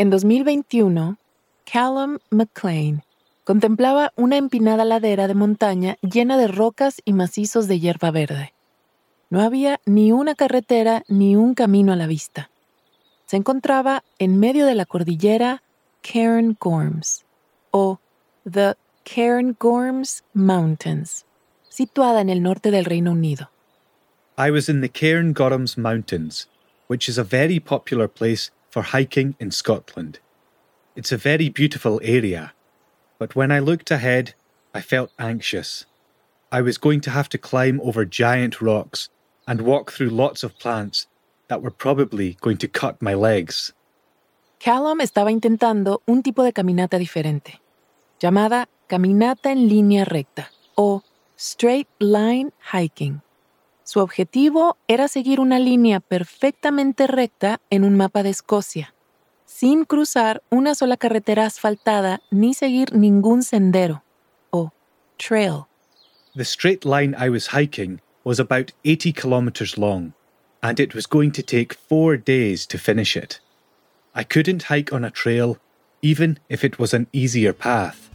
En 2021, Callum McLean contemplaba una empinada ladera de montaña llena de rocas y macizos de hierba verde. No había ni una carretera ni un camino a la vista. Se encontraba en medio de la cordillera Cairn Gorms, o The Cairn Gorms Mountains, situada en el norte del Reino Unido. I was in the Cairn Gorms Mountains, which is a very popular place for hiking in Scotland. It's a very beautiful area, but when I looked ahead, I felt anxious. I was going to have to climb over giant rocks and walk through lots of plants that were probably going to cut my legs. Callum estaba intentando un tipo de caminata diferente, llamada caminata en línea recta o straight line hiking. Su objetivo era seguir una línea perfectamente recta en un mapa de Escocia, sin cruzar una sola carretera asfaltada ni seguir ningún sendero o trail. The straight line I was hiking was about 80 kilometres long, and it was going to take four days to finish it. I couldn't hike on a trail, even if it was an easier path.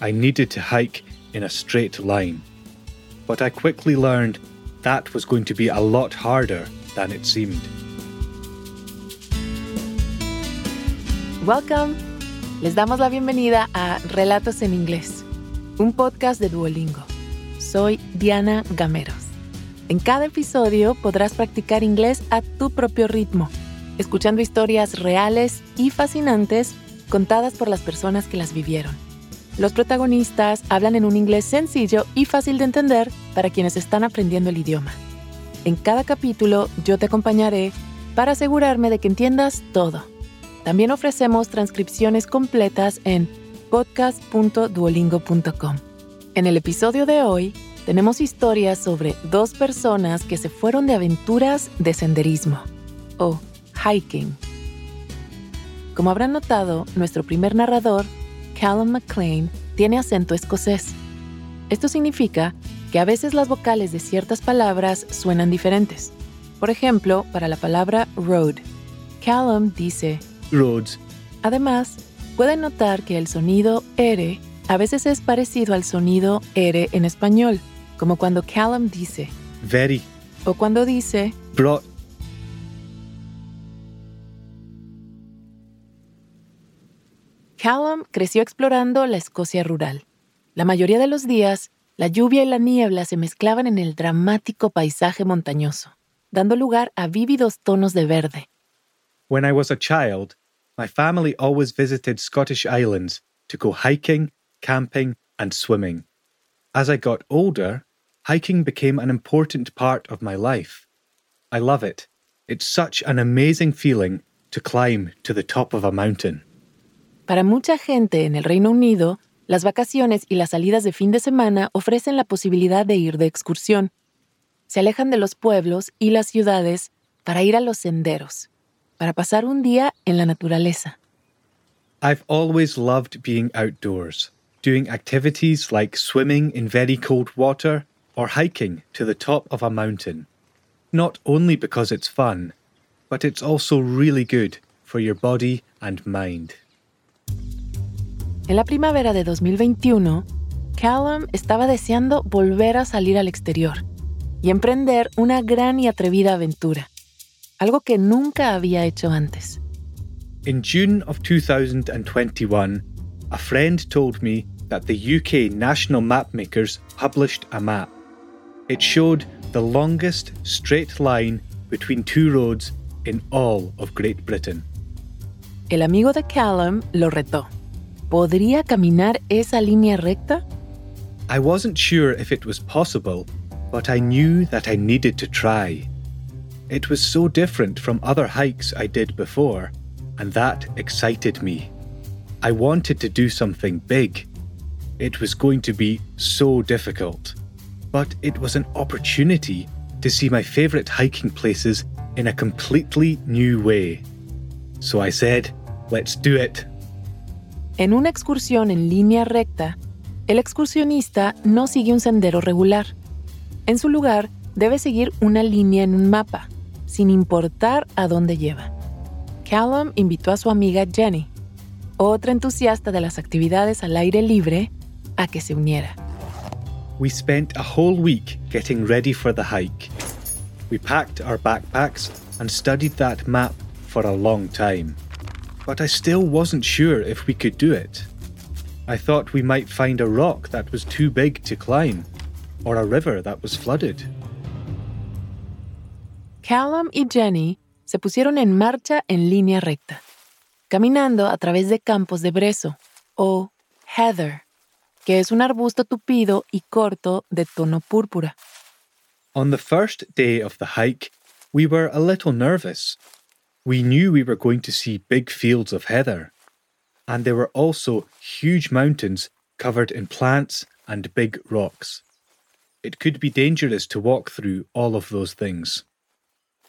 I needed to hike in a straight line. But I quickly learned that was going to be a lot harder than it seemed. Welcome. Les damos la bienvenida a Relatos en Inglés, un podcast de Duolingo. Soy Diana Gameros. En cada episodio podrás practicar inglés a tu propio ritmo, escuchando historias reales y fascinantes contadas por las personas que las vivieron. Los protagonistas hablan en un inglés sencillo y fácil de entender para quienes están aprendiendo el idioma. En cada capítulo yo te acompañaré para asegurarme de que entiendas todo. También ofrecemos transcripciones completas en podcast.duolingo.com. En el episodio de hoy tenemos historias sobre dos personas que se fueron de aventuras de senderismo o hiking. Como habrán notado, nuestro primer narrador Callum McLean tiene acento escocés. Esto significa que a veces las vocales de ciertas palabras suenan diferentes. Por ejemplo, para la palabra road, Callum dice roads. Además, pueden notar que el sonido R a veces es parecido al sonido R en español, como cuando Callum dice very o cuando dice brought Callum creció explorando la Escocia rural. La mayoría de los días, la lluvia y la niebla se mezclaban en el dramático paisaje montañoso, dando lugar a vívidos tonos de verde. When I was a child, my family always visited Scottish islands to go hiking, camping, and swimming. As I got older, hiking became an important part of my life. I love it. It's such an amazing feeling to climb to the top of a mountain. Para mucha gente en el Reino Unido, las vacaciones y las salidas de fin de semana ofrecen la posibilidad de ir de excursión. Se alejan de los pueblos y las ciudades para ir a los senderos, para pasar un día en la naturaleza. I've always loved being outdoors, doing activities like swimming in very cold water or hiking to the top of a mountain. Not only because it's fun, but it's also really good for your body and mind. En la primavera de 2021, Callum estaba deseando volver a salir al exterior y emprender una gran y atrevida aventura, algo que nunca había hecho antes. In June of 2021, a friend told me that the UK National Mapmakers published a map. It showed the longest straight line between two roads in all of Great Britain. El amigo de Callum lo retó. ¿Podría caminar esa línea recta? I wasn't sure if it was possible, but I knew that I needed to try. It was so different from other hikes I did before, and that excited me. I wanted to do something big. It was going to be so difficult, but it was an opportunity to see my favourite hiking places in a completely new way. So I said, let's do it. En una excursión en línea recta, el excursionista no sigue un sendero regular. En su lugar, debe seguir una línea en un mapa, sin importar a dónde lleva. Callum invitó a su amiga Jenny, otra entusiasta de las actividades al aire libre, a que se uniera. We spent a whole week getting ready for the hike. We packed our backpacks and studied that map for a long time. But I still wasn't sure if we could do it. I thought we might find a rock that was too big to climb, or a river that was flooded. Callum y Jenny se pusieron en marcha en línea recta, caminando a través de campos de brezo, o heather, que es un arbusto tupido y corto de tono púrpura. On the first day of the hike, we were a little nervous. We knew we were going to see big fields of heather, and there were also huge mountains covered in plants and big rocks. It could be dangerous to walk through all of those things.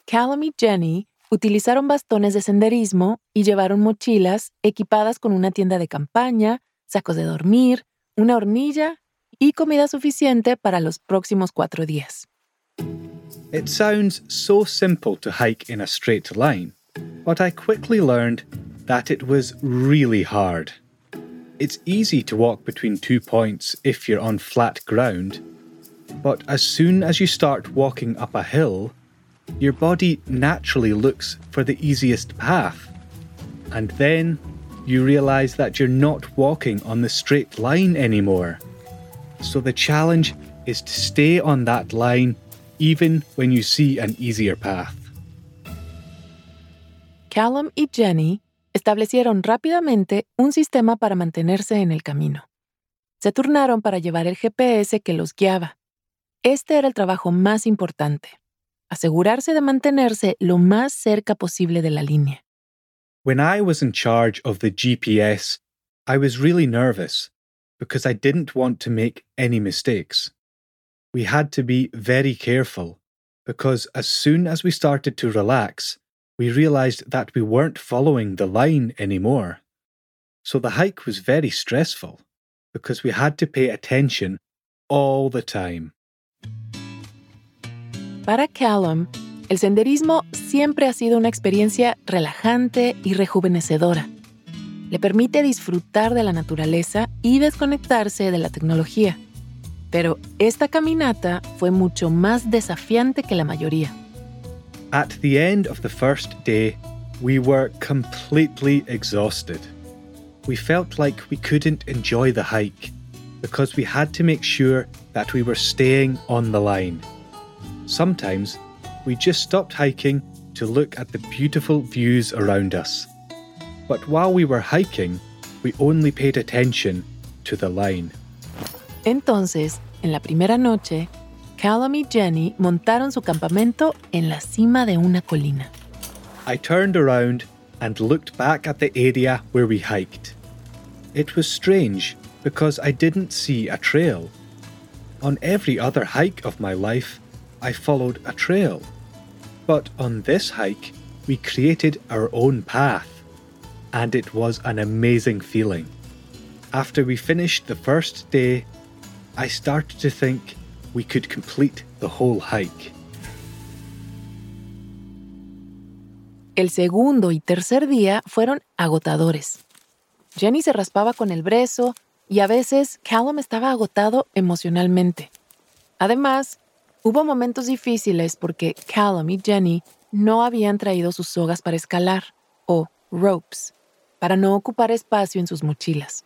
Callum y Jenny utilizaron bastones de senderismo y llevaron mochilas equipadas con una tienda de campaña, sacos de dormir, una hornilla y comida suficiente para los próximos cuatro días. It sounds so simple to hike in a straight line, but I quickly learned that it was really hard. It's easy to walk between two points if you're on flat ground, but as soon as you start walking up a hill, your body naturally looks for the easiest path. And then you realize that you're not walking on the straight line anymore. So the challenge is to stay on that line even when you see an easier path. Callum y Jenny establecieron rápidamente un sistema para mantenerse en el camino. Se turnaron para llevar el GPS que los guiaba. Este era el trabajo más importante, asegurarse de mantenerse lo más cerca posible de la línea. When I was in charge of the GPS, I was really nervous because I didn't want to make any mistakes. We had to be very careful because as soon as we started to relax, we realized that we weren't following the line anymore. So the hike was very stressful because we had to pay attention all the time. Para Callum, el senderismo siempre ha sido una experiencia relajante y rejuvenecedora. Le permite disfrutar de la naturaleza y desconectarse de la tecnología. Pero esta caminata fue mucho más desafiante que la mayoría. At the end of the first day, we were completely exhausted. We felt like we couldn't enjoy the hike because we had to make sure that we were staying on the line. Sometimes we just stopped hiking to look at the beautiful views around us. But while we were hiking, we only paid attention to the line. Entonces, en la primera noche, Callum y Jenny montaron su campamento en la cima de una colina. I turned around and looked back at the area where we hiked. It was strange because I didn't see a trail. On every other hike of my life, I followed a trail. But on this hike, we created our own path. And it was an amazing feeling. After we finished the first day, I started to think we could complete the whole hike. El segundo y tercer día fueron agotadores. Jenny se raspaba con el brezo y a veces Callum estaba agotado emocionalmente. Además, hubo momentos difíciles porque Callum y Jenny no habían traído sus sogas para escalar, o ropes, para no ocupar espacio en sus mochilas.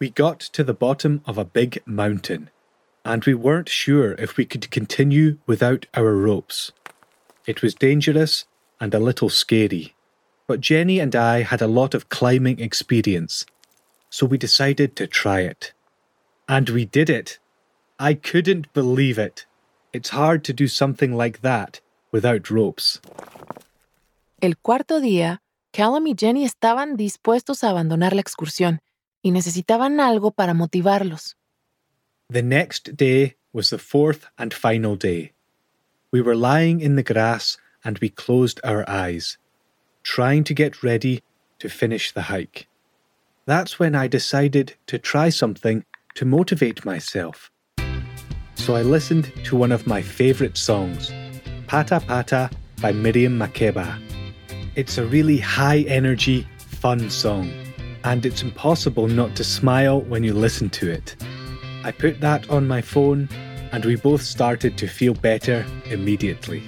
We got to the bottom of a big mountain, and we weren't sure if we could continue without our ropes. It was dangerous and a little scary, but Jenny and I had a lot of climbing experience, so we decided to try it. And we did it. I couldn't believe it. It's hard to do something like that without ropes. El cuarto día, Callum y Jenny estaban dispuestos a abandonar la excursión y necesitaban algo para motivarlos. The next day was the fourth and final day. We were lying in the grass and we closed our eyes, trying to get ready to finish the hike. That's when I decided to try something to motivate myself. So I listened to one of my favourite songs, Pata Pata by Miriam Makeba. It's a really high energy, fun song, and it's impossible not to smile when you listen to it. I put that on my phone, and we both started to feel better immediately.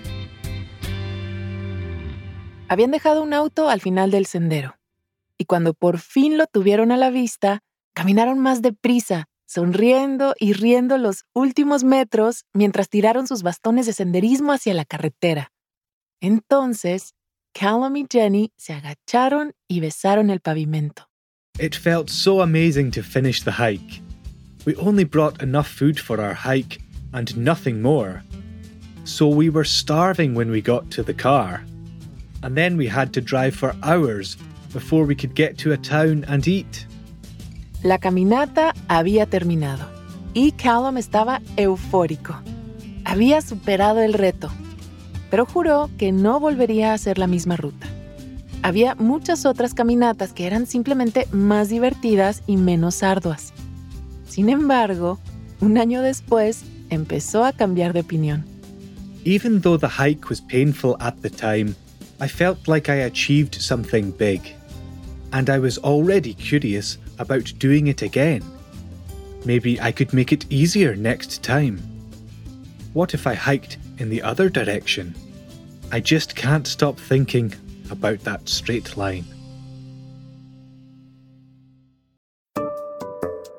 Habían dejado un auto al final del sendero, y cuando por fin lo tuvieron a la vista, caminaron más deprisa, sonriendo y riendo los últimos metros mientras tiraron sus bastones de senderismo hacia la carretera. Entonces, Callum y Jenny se agacharon y besaron el pavimento. It felt so amazing to finish the hike. We only brought enough food for our hike and nothing more. So we were starving when we got to the car. And then we had to drive for hours before we could get to a town and eat. La caminata había terminado y Callum estaba eufórico. Había superado el reto, pero juró que no volvería a hacer la misma ruta. Había muchas otras caminatas que eran simplemente más divertidas y menos arduas. Sin embargo, un año después empezó a cambiar de opinión. Even though the hike was painful at the time, I felt like I achieved something big. And I was already curious about doing it again. Maybe I could make it easier next time. What if I hiked in the other direction? I just can't stop thinking about that straight line.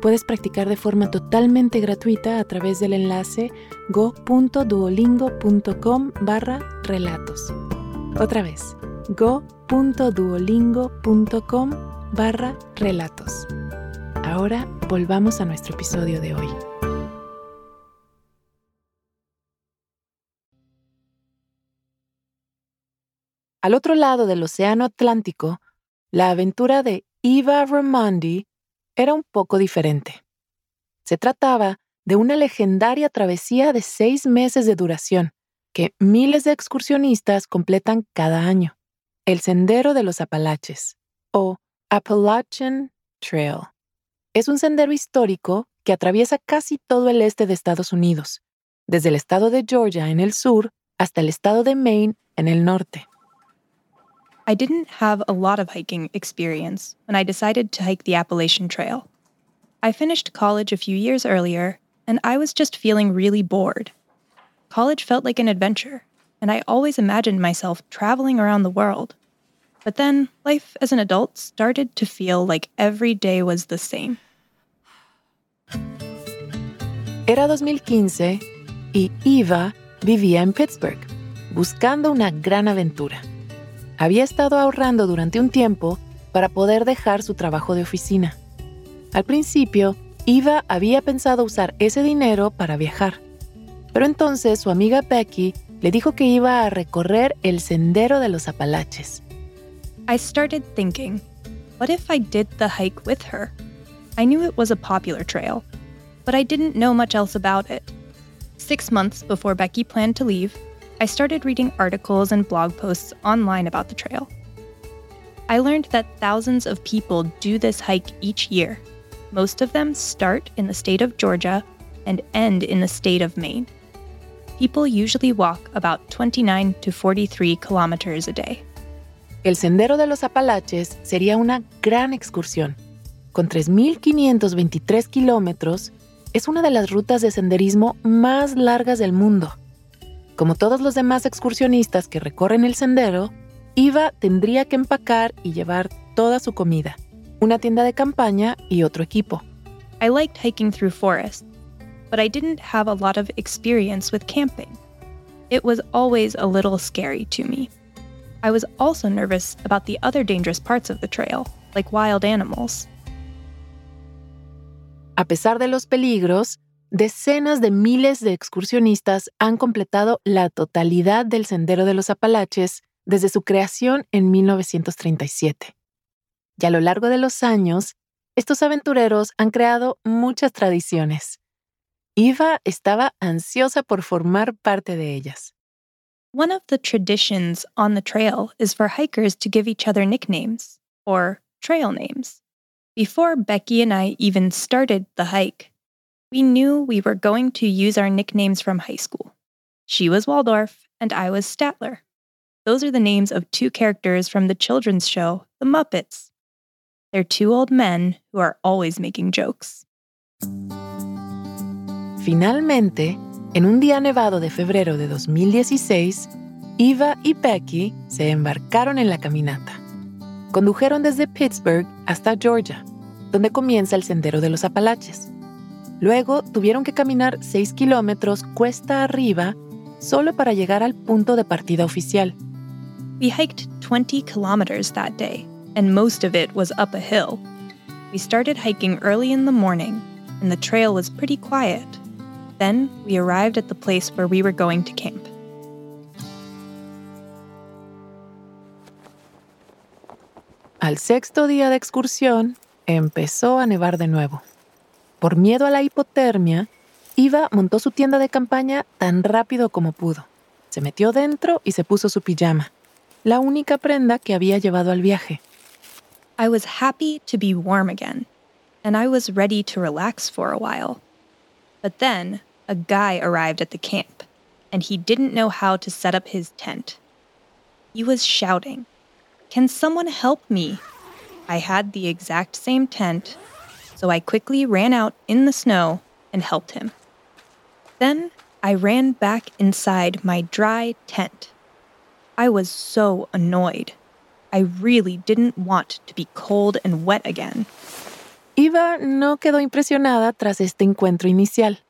puedes practicar de forma totalmente gratuita a través del enlace go.duolingo.com barra relatos. Otra vez, go.duolingo.com barra relatos. Ahora volvamos a nuestro episodio de hoy. Al otro lado del Océano Atlántico, la aventura de Eva Ramondi era un poco diferente. Se trataba de una legendaria travesía de seis meses de duración que miles de excursionistas completan cada año, el Sendero de los Apalaches, o Appalachian Trail. Es un sendero histórico que atraviesa casi todo el este de Estados Unidos, desde el estado de Georgia en el sur hasta el estado de Maine en el norte. I didn't have a lot of hiking experience when I decided to hike the Appalachian Trail. I finished college a few years earlier, and I was just feeling really bored. College felt like an adventure, and I always imagined myself traveling around the world. But then life as an adult started to feel like every day was the same. Era 2015 y Eva vivía en Pittsburgh, buscando una gran aventura. Había estado ahorrando durante un tiempo para poder dejar su trabajo de oficina. Al principio, Eva había pensado usar ese dinero para viajar, pero entonces su amiga Becky le dijo que iba a recorrer el sendero de los Apalaches. I started thinking, what if I did the hike with her? I knew it was a popular trail, but I didn't know much else about it. Six months before Becky planned to leave, I started reading articles and blog posts online about the trail. I learned that thousands of people do this hike each year. Most of them start in the state of Georgia and end in the state of Maine. People usually walk about 29 to 43 kilometers a day. El Sendero de los Apalaches sería una gran excursión. Con 3.523 kilómetros, es una de las rutas de senderismo más largas del mundo. Como todos los demás excursionistas que recorren el sendero, Iva tendría que empacar y llevar toda su comida, una tienda de campaña y otro equipo. I liked hiking through forests, but I didn't have a lot of experience with camping. It was always a little scary to me. I was also nervous about the other dangerous parts of the trail, like wild animals. A pesar de los peligros, decenas de miles de excursionistas han completado la totalidad del Sendero de los Apalaches desde su creación en 1937. Y a lo largo de los años, estos aventureros han creado muchas tradiciones. Eva estaba ansiosa por formar parte de ellas. One of the traditions on the trail is for hikers to give each other nicknames, or trail names. Before Becky and I even started the hike, we knew we were going to use our nicknames from high school. She was Waldorf, and I was Statler. Those are the names of two characters from the children's show, The Muppets. They're two old men who are always making jokes. Finalmente, en un día nevado de febrero de 2016, Eva y Becky se embarcaron en la caminata. Condujeron desde Pittsburgh hasta Georgia, donde comienza el Sendero de los Apalaches. Luego tuvieron que caminar 6 kilómetros cuesta arriba solo para llegar al punto de partida oficial. We hiked 20 kilometers that day, and most of it was up a hill. We started hiking early in the morning, and the trail was pretty quiet. Then we arrived at the place where we were going to camp. Al sexto día de excursión, empezó a nevar de nuevo. Por miedo a la hipotermia, Iva montó su tienda de campaña tan rápido como pudo. Se metió dentro y se puso su pijama, la única prenda que había llevado al viaje. I was happy to be warm again, and I was ready to relax for a while. But then a guy arrived at the camp, and he didn't know how to set up his tent. He was shouting, Can someone help me? I had the exact same tent, so I quickly ran out in the snow and helped him. Then I ran back inside my dry tent. I was so annoyed. I really didn't want to be cold and wet again. Iva no quedó impresionada tras este encuentro inicial,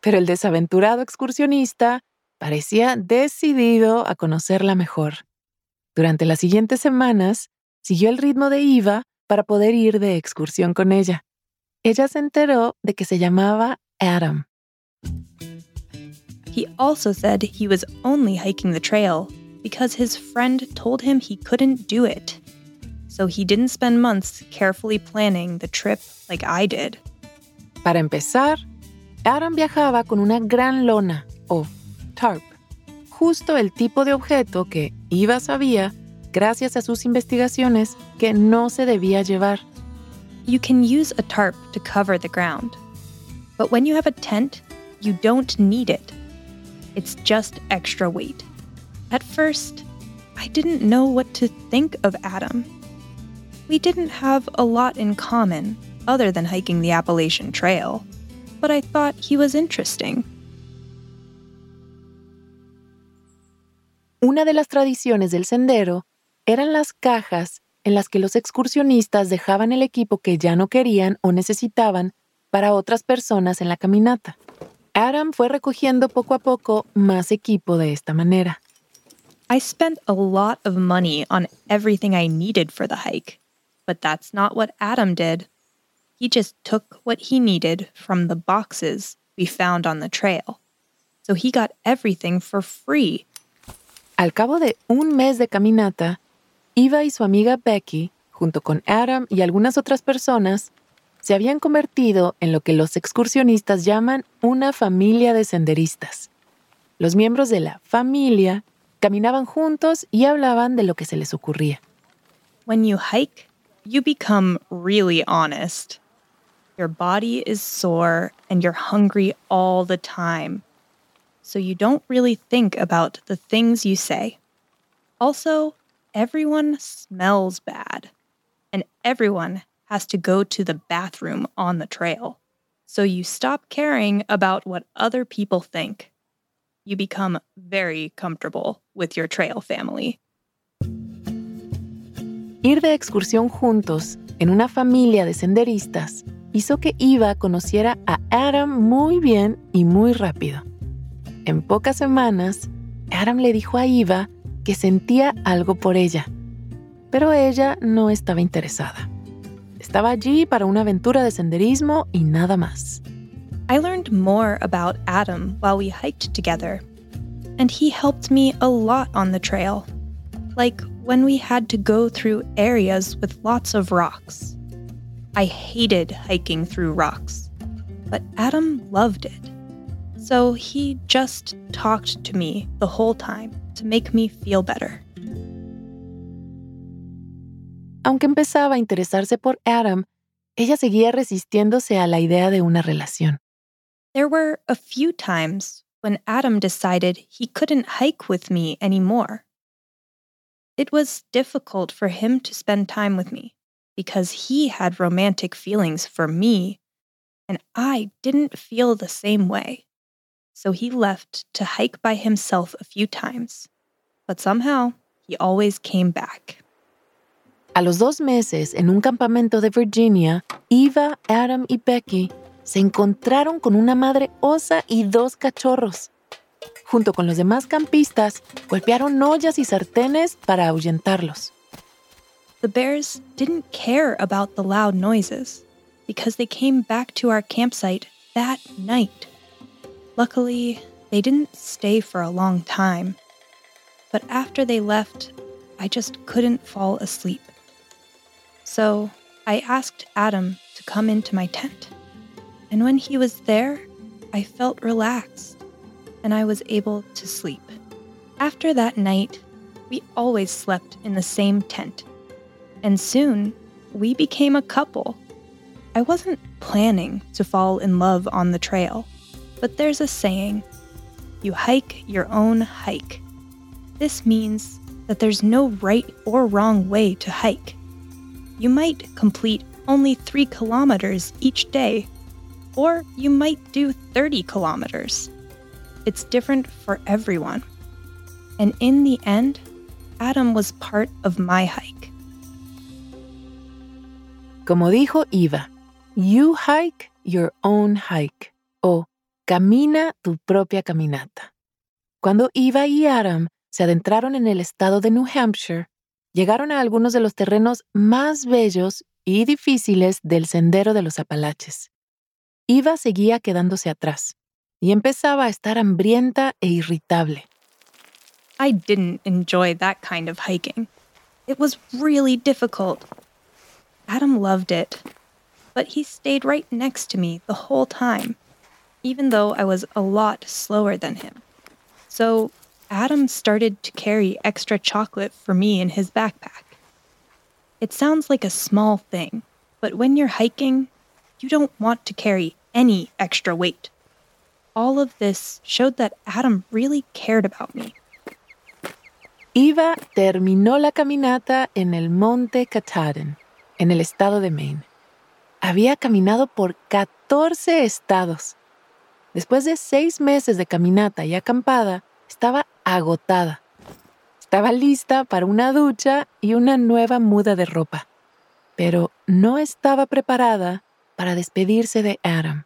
pero el desaventurado excursionista parecía decidido a conocerla mejor. Durante las siguientes semanas, siguió el ritmo de Iva para poder ir de excursión con ella. Ella se enteró de que se llamaba Adam. He also said he was only hiking the trail because his friend told him he couldn't do it. So he didn't spend months carefully planning the trip like I did. Para empezar, Adam viajaba con una gran lona o tarp, justo el tipo de objeto que Iva sabía, gracias a sus investigaciones, que no se debía llevar. You can use a tarp to cover the ground. But when you have a tent, you don't need it. It's just extra weight. At first, I didn't know what to think of Adam. We didn't have a lot in common other than hiking the Appalachian Trail, but I thought he was interesting. Una de las tradiciones del sendero eran las cajas en las que los excursionistas dejaban el equipo que ya no querían o necesitaban para otras personas en la caminata. Adam fue recogiendo poco a poco más equipo de esta manera. I spent a lot of money on everything I needed for the hike, but that's not what Adam did. He just took what he needed from the boxes we found on the trail. So he got everything for free. Al cabo de un mes de caminata, Eva y su amiga Becky, junto con Adam y algunas otras personas, se habían convertido en lo que los excursionistas llaman una familia de senderistas. Los miembros de la familia caminaban juntos y hablaban de lo que se les ocurría. When you hike, you become really honest. Your body is sore and you're hungry all the time. So you don't really think about the things you say. Also, everyone smells bad, and everyone has to go to the bathroom on the trail. So you stop caring about what other people think. You become very comfortable with your trail family. Ir de excursión juntos en una familia de senderistas hizo que Eva conociera a Adam muy bien y muy rápido. En pocas semanas, Adam le dijo a Eva que sentía algo por ella, pero ella no estaba interesada. Estaba allí para una aventura de senderismo y nada más. I learned more about Adam while we hiked together, and he helped me a lot on the trail. like when we had to go through areas with lots of rocks. I hated hiking through rocks, but Adam loved it. So he just talked to me the whole time to make me feel better. Aunque empezaba a interesarse por Adam, ella seguía resistiéndose a la idea de una relación. There were a few times when Adam decided he couldn't hike with me anymore. It was difficult for him to spend time with me because he had romantic feelings for me, and I didn't feel the same way. So he left to hike by himself a few times, but somehow he always came back. A los dos meses, en un campamento de Virginia, Eva, Adam y Becky se encontraron con una madre osa y dos cachorros. Junto con los demás campistas, golpearon ollas y sartenes para ahuyentarlos. The bears didn't care about the loud noises because they came back to our campsite that night. Luckily, they didn't stay for a long time. But after they left, I just couldn't fall asleep. So I asked Adam to come into my tent. And when he was there, I felt relaxed and I was able to sleep. After that night, we always slept in the same tent. And soon, we became a couple. I wasn't planning to fall in love on the trail, but there's a saying you hike your own hike. This means that there's no right or wrong way to hike you might complete only 3 kilometers each day, or you might do 30 kilometers. It's different for everyone. And in the end, Adam was part of my hike. Como dijo Eva, you hike your own hike camina tu propia caminata. Cuando Eva y Adam se adentraron en el estado de New Hampshire, llegaron a algunos de los terrenos más bellos y difíciles del sendero de los Apalaches. Iva seguía quedándose atrás y empezaba a estar hambrienta e irritable. I didn't enjoy that kind of hiking. It was really difficult. Adam loved it, but he stayed right next to me the whole time, even though I was a lot slower than him. So Adam started to carry extra chocolate for me in his backpack. It sounds like a small thing, but when you're hiking, you don't want to carry any extra weight. All of this showed that Adam really cared about me. Eva terminó la caminata en el Monte Katahdin, en el estado de Maine. Había caminado por 14 estados. Después de seis meses de caminata y acampada, estaba agotada. Estaba lista para una ducha y una nueva muda de ropa, pero no estaba preparada para despedirse de Adam.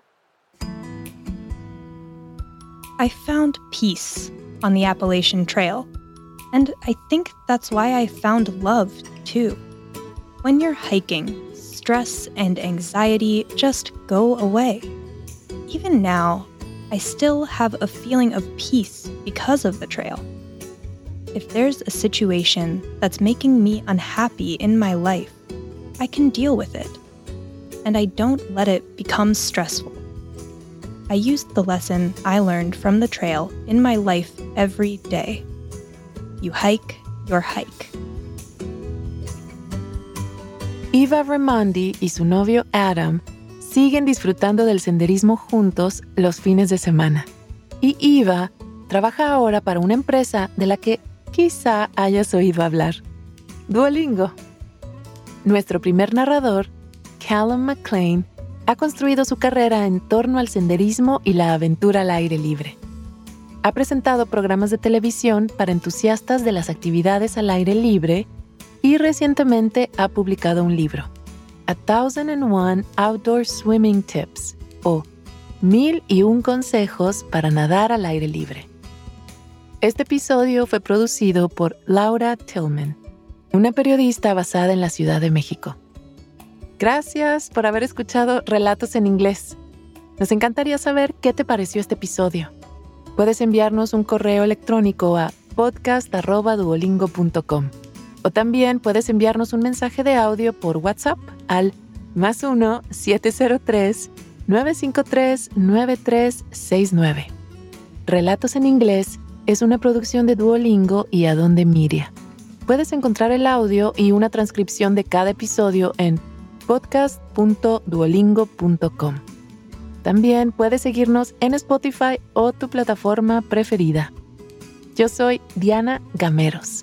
I found peace on the Appalachian Trail, and I think that's why I found love too. When you're hiking, stress and anxiety just go away. Even now, I still have a feeling of peace because of the trail. If there's a situation that's making me unhappy in my life, I can deal with it. And I don't let it become stressful. I use the lesson I learned from the trail in my life every day. You hike your hike. Eva Raimondi y su novio Adam siguen disfrutando del senderismo juntos los fines de semana. Y Eva trabaja ahora para una empresa de la que quizá hayas oído hablar, Duolingo. Nuestro primer narrador, Callum McLean, ha construido su carrera en torno al senderismo y la aventura al aire libre. Ha presentado programas de televisión para entusiastas de las actividades al aire libre y recientemente ha publicado un libro. A Thousand and One Outdoor Swimming Tips o Mil y un consejos para nadar al aire libre. Este episodio fue producido por Laura Tillman, una periodista basada en la Ciudad de México. Gracias por haber escuchado Relatos en Inglés. Nos encantaría saber qué te pareció este episodio. Puedes enviarnos un correo electrónico a podcast.duolingo.com. O también puedes enviarnos un mensaje de audio por WhatsApp al más 1-703-953-9369. Relatos en inglés es una producción de Duolingo y Adonde Miria. Puedes encontrar el audio y una transcripción de cada episodio en podcast.duolingo.com. También puedes seguirnos en Spotify o tu plataforma preferida. Yo soy Diana Gameros.